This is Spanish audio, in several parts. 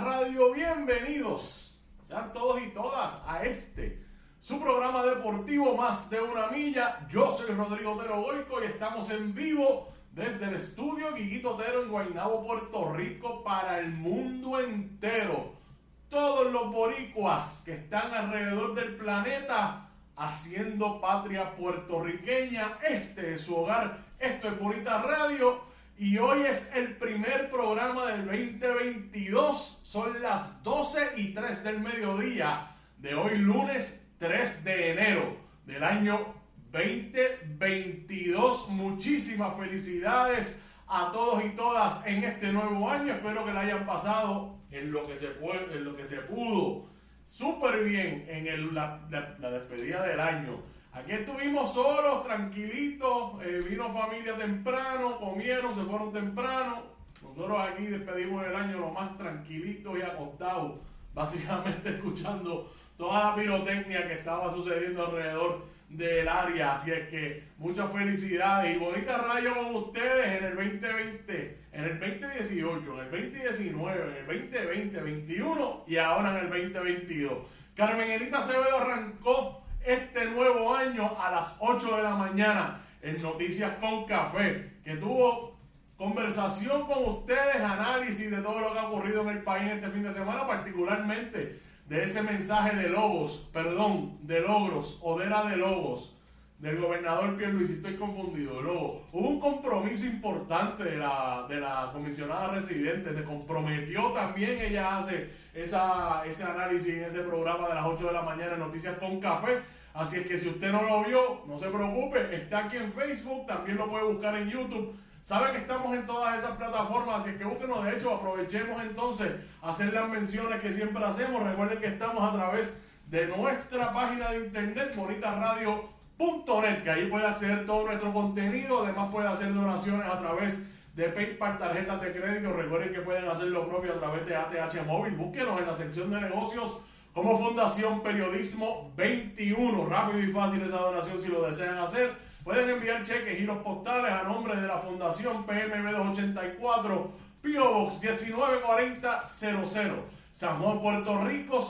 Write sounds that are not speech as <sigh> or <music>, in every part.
Radio. Bienvenidos, sean todos y todas a este, su programa deportivo Más de una Milla. Yo soy Rodrigo Otero Goico y estamos en vivo desde el estudio Guiguito Otero en Guaynabo, Puerto Rico, para el mundo entero. Todos los boricuas que están alrededor del planeta haciendo patria puertorriqueña. Este es su hogar. Esto es Bonita Radio. Y hoy es el primer programa del 2022. Son las 12 y 3 del mediodía de hoy lunes 3 de enero del año 2022. Muchísimas felicidades a todos y todas en este nuevo año. Espero que la hayan pasado en lo que se, en lo que se pudo. Súper bien en el- la despedida del año. Aquí estuvimos solos, tranquilitos, eh, vino familia temprano, comieron, se fueron temprano. Nosotros aquí despedimos el año lo más tranquilitos y acostados, <laughs> básicamente escuchando toda la pirotecnia que estaba sucediendo alrededor del área. Así es que muchas felicidades y bonita radio con ustedes en el 2020, en el 2018, en el 2019, en el 2020, 2021 y ahora en el 2022. Carmen Elita Acevedo arrancó este nuevo año a las 8 de la mañana en Noticias con Café, que tuvo conversación con ustedes, análisis de todo lo que ha ocurrido en el país este fin de semana, particularmente de ese mensaje de logos, perdón, de logros, o de logos, del gobernador Pierluisi, estoy confundido, logo. Hubo un compromiso importante de la, de la comisionada residente, se comprometió también, ella hace esa, ese análisis en ese programa de las 8 de la mañana Noticias con Café, así es que si usted no lo vio, no se preocupe, está aquí en Facebook, también lo puede buscar en YouTube. Sabe que estamos en todas esas plataformas, así que búsquenos. De hecho, aprovechemos entonces hacer las menciones que siempre hacemos. Recuerden que estamos a través de nuestra página de internet, bonitasradio.net, que ahí puede acceder todo nuestro contenido. Además, puede hacer donaciones a través de PayPal, tarjetas de crédito. Recuerden que pueden hacer lo propio a través de ATH Móvil. Búsquenos en la sección de negocios como Fundación Periodismo 21. Rápido y fácil esa donación si lo desean hacer. Pueden enviar cheques, giros postales a nombre de la Fundación PMB 284, P.O. Box 194000, San Juan, Puerto Rico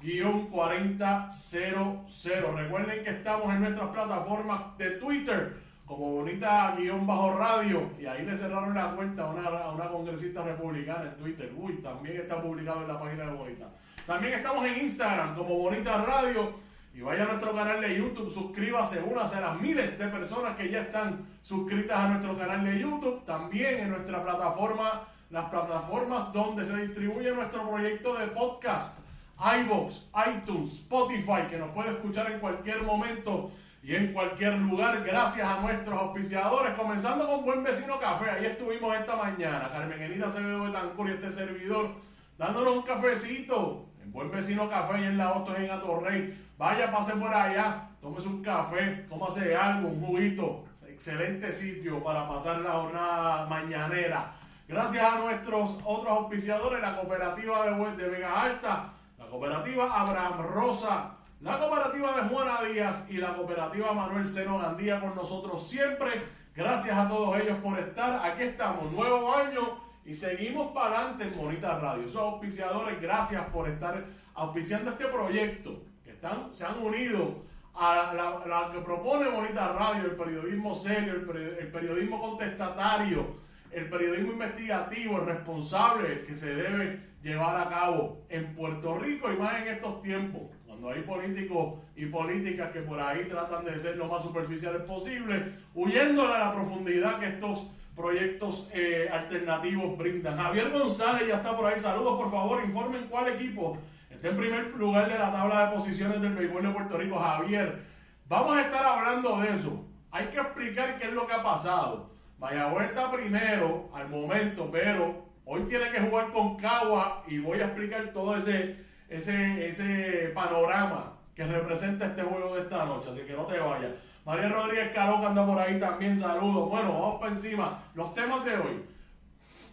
00919-4000. Recuerden que estamos en nuestras plataformas de Twitter como bonita guion bajo radio y ahí le cerraron la cuenta a una, una congresista republicana en Twitter. Uy, también está publicado en la página de Bonita. También estamos en Instagram como Bonita Radio y vaya a nuestro canal de YouTube, suscríbase, únase a las miles de personas que ya están suscritas a nuestro canal de YouTube. También en nuestra plataforma, las plataformas donde se distribuye nuestro proyecto de podcast, iBox, iTunes, Spotify, que nos puede escuchar en cualquier momento y en cualquier lugar, gracias a nuestros auspiciadores, comenzando con Buen Vecino Café. Ahí estuvimos esta mañana, Carmen Enita Acevedo Betancur y este servidor, dándonos un cafecito en Buen Vecino Café y en la Otto en Atorrey. Vaya, pase por allá, tómese un café, cómase algo, un juguito. Excelente sitio para pasar la jornada mañanera. Gracias a nuestros otros auspiciadores, la cooperativa de, de Vega Alta, cooperativa Abraham Rosa, la cooperativa de Juana Díaz y la cooperativa Manuel Seno Gandía con nosotros siempre. Gracias a todos ellos por estar. Aquí estamos, nuevo año y seguimos para adelante en Bonita Radio. Esos auspiciadores, gracias por estar auspiciando este proyecto, que están, se han unido a la, que propone Bonita Radio, el periodismo serio, el, periodismo contestatario, el periodismo investigativo, responsable, que se debe llevar a cabo en Puerto Rico y más en estos tiempos cuando hay políticos y políticas que por ahí tratan de ser lo más superficiales posible, huyéndole a la profundidad que estos proyectos eh, alternativos brindan. Javier González ya está por ahí. Saludos, por favor, informen cuál equipo está en primer lugar de la tabla de posiciones del béisbol de Puerto Rico. Javier, vamos a estar hablando de eso. Hay que explicar qué es lo que ha pasado. Mayagüez está primero al momento, pero hoy tiene que jugar con Cagua y voy a explicar todo ese ese, ese panorama que representa este juego de esta noche, así que no te vayas. María Rodríguez Caro que anda por ahí también, saludos. Bueno, vamos para encima. Los temas de hoy.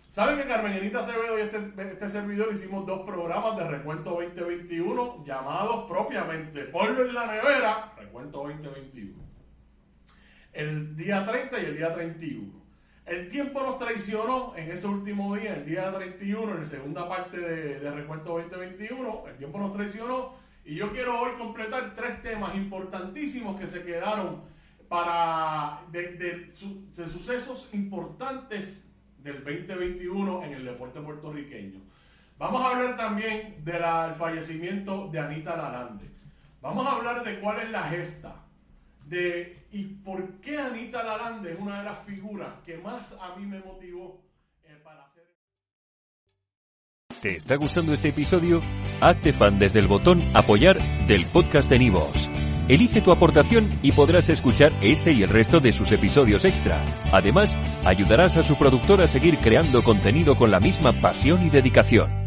Saben que Carmenita Acevedo y este, este servidor hicimos dos programas de Recuento 2021 llamados propiamente Ponlo en la nevera, Recuento 2021. El día 30 y el día 31. El tiempo nos traicionó en ese último día, el día 31, en la segunda parte de, de Recuento 2021. El tiempo nos traicionó y yo quiero hoy completar tres temas importantísimos que se quedaron para de, sucesos importantes del 2021 en el deporte puertorriqueño. Vamos a hablar también del fallecimiento de Anita Lalande. Vamos a hablar de cuál es la gesta de y por qué Anita Lalande es una de las figuras que más a mí me motivó eh, para hacer. ¿Te está gustando este episodio? Hazte fan desde el botón Apoyar del podcast de Nivos. Elige tu aportación y podrás escuchar este y el resto de sus episodios extra. Además, ayudarás a su productor a seguir creando contenido con la misma pasión y dedicación.